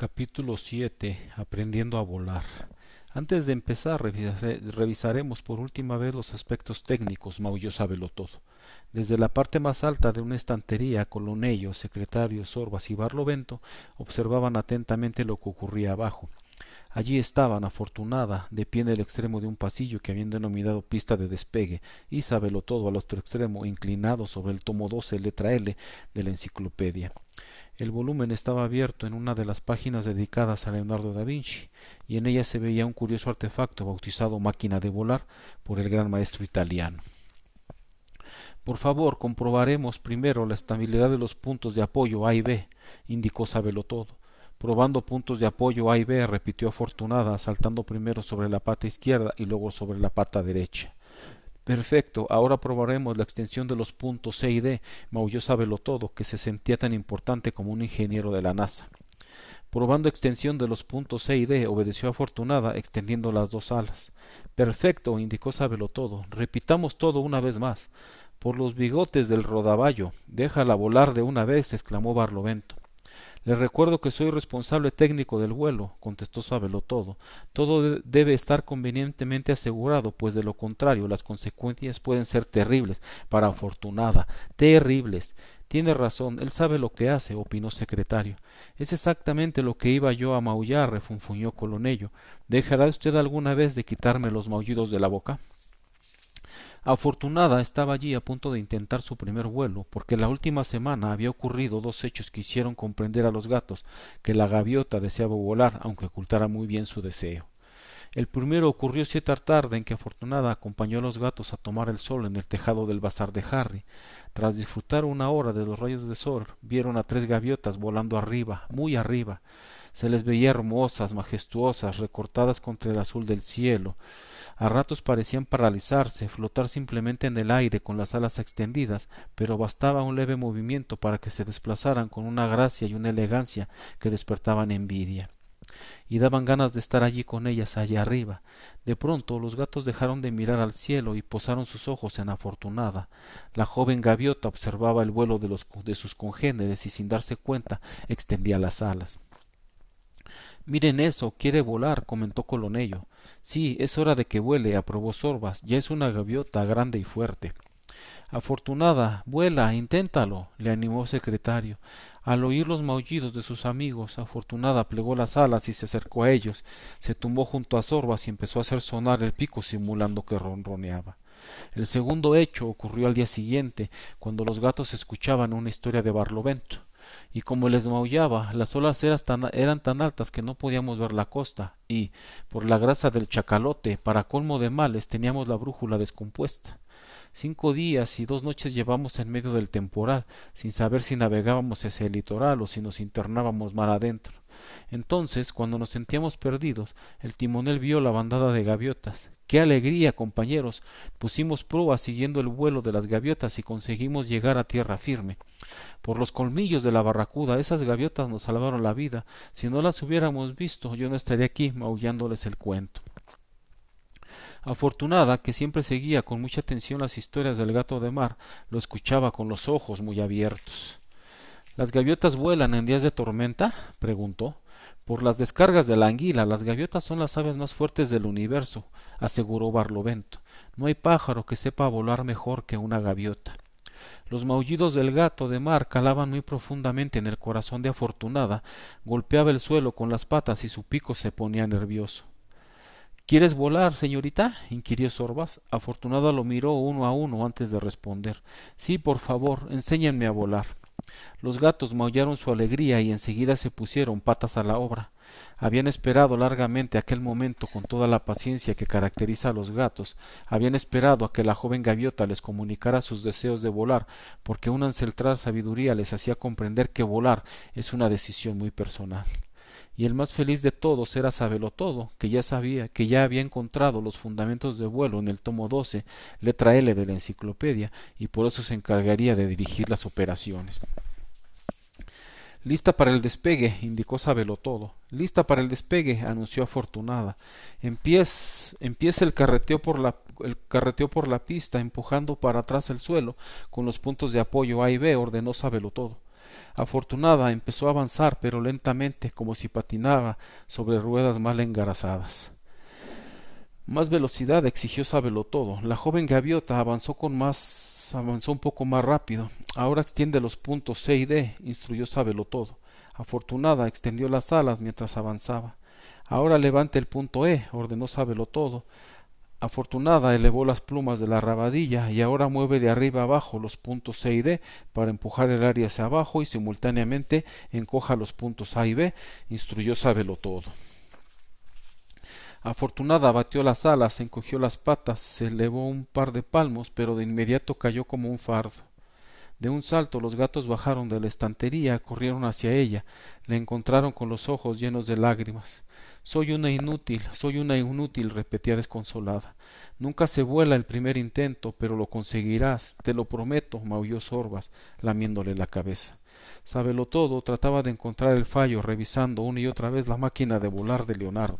Capítulo 7 Aprendiendo a volar. Antes de empezar, revisaremos por última vez los aspectos técnicos, maulló sábelo todo. Desde la parte más alta de una estantería, Colonello, secretario, Sorbas y Barlovento observaban atentamente lo que ocurría abajo. Allí estaban, afortunada, de pie en el extremo de un pasillo que habían denominado pista de despegue, y sábelo todo al otro extremo, inclinado sobre el tomo 12 letra L de la enciclopedia. El volumen estaba abierto en una de las páginas dedicadas a Leonardo da Vinci, y en ella se veía un curioso artefacto bautizado máquina de volar por el gran maestro italiano. Por favor, comprobaremos primero la estabilidad de los puntos de apoyo A y B, indicó todo. Probando puntos de apoyo A y B, repitió afortunada, saltando primero sobre la pata izquierda y luego sobre la pata derecha. Perfecto, ahora probaremos la extensión de los puntos C y D, maulló sábelo todo, que se sentía tan importante como un ingeniero de la NASA. Probando extensión de los puntos C y D, obedeció afortunada, extendiendo las dos alas. Perfecto, indicó sábelo todo. Repitamos todo una vez más. Por los bigotes del rodaballo. Déjala volar de una vez, exclamó Barlovento. Le recuerdo que soy responsable técnico del vuelo, contestó Sábelo todo. Todo debe estar convenientemente asegurado, pues de lo contrario las consecuencias pueden ser terribles para Afortunada, terribles. Tiene razón, él sabe lo que hace, opinó secretario. Es exactamente lo que iba yo a maullar, refunfuñó Colonello. ¿Dejará usted alguna vez de quitarme los maullidos de la boca? Afortunada estaba allí a punto de intentar su primer vuelo, porque la última semana había ocurrido dos hechos que hicieron comprender a los gatos que la gaviota deseaba volar, aunque ocultara muy bien su deseo. El primero ocurrió cierta tarde en que Afortunada acompañó a los gatos a tomar el sol en el tejado del bazar de Harry. Tras disfrutar una hora de los rayos de sol, vieron a tres gaviotas volando arriba, muy arriba. Se les veía hermosas, majestuosas, recortadas contra el azul del cielo. A ratos parecían paralizarse, flotar simplemente en el aire con las alas extendidas, pero bastaba un leve movimiento para que se desplazaran con una gracia y una elegancia que despertaban envidia y daban ganas de estar allí con ellas allá arriba. De pronto los gatos dejaron de mirar al cielo y posaron sus ojos en Afortunada. La joven gaviota observaba el vuelo de, los, de sus congéneres y sin darse cuenta extendía las alas. Miren eso, quiere volar, comentó Colonello. Sí, es hora de que vuele, aprobó Sorbas. Ya es una gaviota grande y fuerte. Afortunada, vuela, inténtalo, le animó secretario. Al oír los maullidos de sus amigos, Afortunada plegó las alas y se acercó a ellos, se tumbó junto a Sorbas y empezó a hacer sonar el pico simulando que ronroneaba. El segundo hecho ocurrió al día siguiente, cuando los gatos escuchaban una historia de Barlovento y como les maullaba, las olas eran tan altas que no podíamos ver la costa, y, por la grasa del chacalote, para colmo de males, teníamos la brújula descompuesta. Cinco días y dos noches llevamos en medio del temporal, sin saber si navegábamos hacia el litoral o si nos internábamos mar adentro. Entonces, cuando nos sentíamos perdidos, el timonel vio la bandada de gaviotas. ¡Qué alegría, compañeros! Pusimos prueba siguiendo el vuelo de las gaviotas y conseguimos llegar a tierra firme. Por los colmillos de la barracuda, esas gaviotas nos salvaron la vida. Si no las hubiéramos visto, yo no estaría aquí maullándoles el cuento. Afortunada, que siempre seguía con mucha atención las historias del gato de mar, lo escuchaba con los ojos muy abiertos. ¿Las gaviotas vuelan en días de tormenta? preguntó. Por las descargas de la anguila, las gaviotas son las aves más fuertes del universo, aseguró Barlovento. No hay pájaro que sepa volar mejor que una gaviota. Los maullidos del gato de mar calaban muy profundamente en el corazón de Afortunada, golpeaba el suelo con las patas y su pico se ponía nervioso. ¿Quieres volar, señorita? inquirió Sorbas. Afortunada lo miró uno a uno antes de responder. Sí, por favor, enséñenme a volar. Los gatos maullaron su alegría y enseguida se pusieron patas a la obra. Habían esperado largamente aquel momento con toda la paciencia que caracteriza a los gatos, habían esperado a que la joven gaviota les comunicara sus deseos de volar, porque una ancestral sabiduría les hacía comprender que volar es una decisión muy personal y el más feliz de todos era todo, que ya sabía, que ya había encontrado los fundamentos de vuelo en el tomo 12, letra L de la enciclopedia, y por eso se encargaría de dirigir las operaciones. Lista para el despegue, indicó todo. Lista para el despegue, anunció Afortunada. Empieza, empieza el carreteo por la el carreteo por la pista, empujando para atrás el suelo, con los puntos de apoyo A y B, ordenó todo. Afortunada empezó a avanzar, pero lentamente, como si patinaba sobre ruedas mal engarazadas. Más velocidad exigió todo. La joven gaviota avanzó con más avanzó un poco más rápido. Ahora extiende los puntos C y D, instruyó todo. Afortunada extendió las alas mientras avanzaba. Ahora levante el punto E, ordenó todo. Afortunada elevó las plumas de la rabadilla y ahora mueve de arriba abajo los puntos C y D para empujar el área hacia abajo y simultáneamente encoja los puntos A y B, instruyó todo. Afortunada batió las alas, encogió las patas, se elevó un par de palmos, pero de inmediato cayó como un fardo. De un salto los gatos bajaron de la estantería, corrieron hacia ella, la encontraron con los ojos llenos de lágrimas. Soy una inútil, soy una inútil, repetía desconsolada. Nunca se vuela el primer intento, pero lo conseguirás, te lo prometo, maulló Sorbas, lamiéndole la cabeza. Sábelo todo, trataba de encontrar el fallo, revisando una y otra vez la máquina de volar de Leonardo.